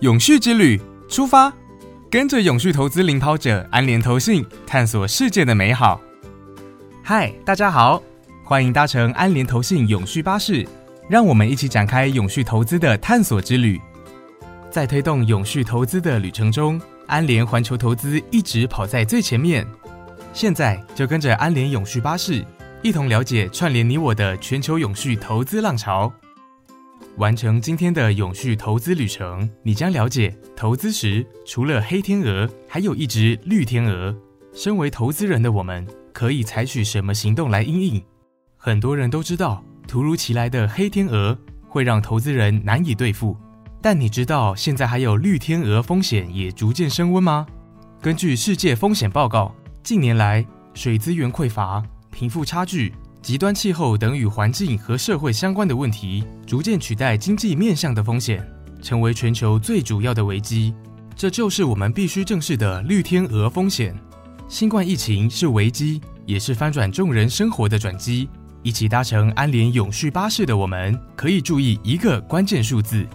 永续之旅出发，跟着永续投资领跑者安联投信，探索世界的美好。嗨，大家好，欢迎搭乘安联投信永续巴士，让我们一起展开永续投资的探索之旅。在推动永续投资的旅程中，安联环球投资一直跑在最前面。现在就跟着安联永续巴士，一同了解串联你我的全球永续投资浪潮。完成今天的永续投资旅程，你将了解投资时除了黑天鹅，还有一只绿天鹅。身为投资人的我们，可以采取什么行动来应应？很多人都知道，突如其来的黑天鹅会让投资人难以对付。但你知道现在还有绿天鹅风险也逐渐升温吗？根据世界风险报告，近年来水资源匮乏、贫富差距。极端气候等与环境和社会相关的问题，逐渐取代经济面向的风险，成为全球最主要的危机。这就是我们必须正视的绿天鹅风险。新冠疫情是危机，也是翻转众人生活的转机。一起搭乘安联永续巴士的我们，可以注意一个关键数字。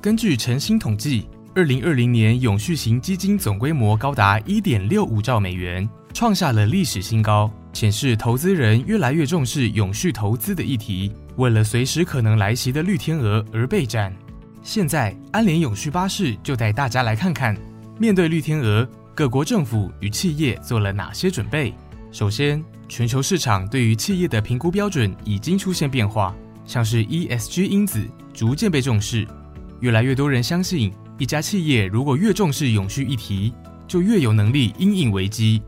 根据晨星统计，二零二零年永续型基金总规模高达一点六五兆美元，创下了历史新高。显示投资人越来越重视永续投资的议题，为了随时可能来袭的绿天鹅而备战。现在，安联永续巴士就带大家来看看，面对绿天鹅，各国政府与企业做了哪些准备。首先，全球市场对于企业的评估标准已经出现变化，像是 ESG 因子逐渐被重视，越来越多人相信，一家企业如果越重视永续议题，就越有能力因应危机。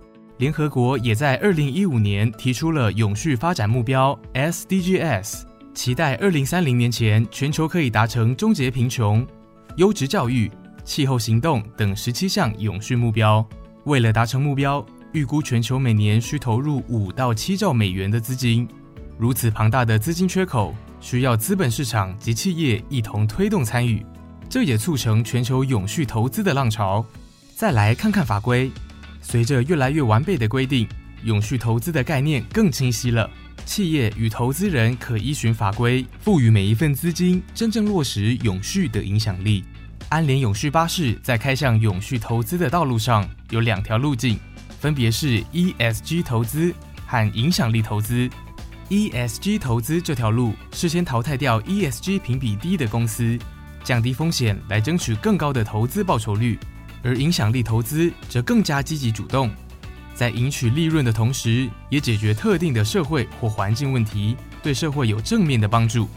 联合国也在二零一五年提出了永续发展目标 SDGs，期待二零三零年前全球可以达成终结贫穷、优质教育、气候行动等十七项永续目标。为了达成目标，预估全球每年需投入五到七兆美元的资金。如此庞大的资金缺口，需要资本市场及企业一同推动参与，这也促成全球永续投资的浪潮。再来看看法规。随着越来越完备的规定，永续投资的概念更清晰了。企业与投资人可依循法规，赋予每一份资金真正落实永续的影响力。安联永续巴士在开向永续投资的道路上有两条路径，分别是 ESG 投资和影响力投资。ESG 投资这条路是先淘汰掉 ESG 评比低的公司，降低风险来争取更高的投资报酬率。而影响力投资则更加积极主动，在赢取利润的同时，也解决特定的社会或环境问题，对社会有正面的帮助。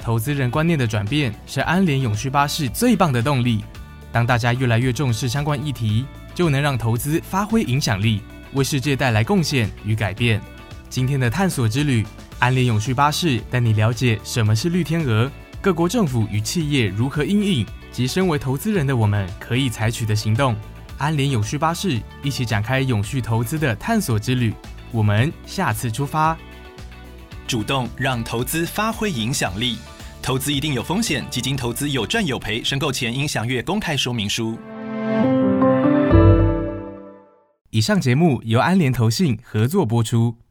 投资人观念的转变是安联永续巴士最棒的动力。当大家越来越重视相关议题，就能让投资发挥影响力，为世界带来贡献与改变。今天的探索之旅，安联永续巴士带你了解什么是绿天鹅，各国政府与企业如何应应。及身为投资人的我们可以采取的行动，安联永续巴士一起展开永续投资的探索之旅。我们下次出发，主动让投资发挥影响力。投资一定有风险，基金投资有赚有赔，申购前应详阅公开说明书。以上节目由安联投信合作播出。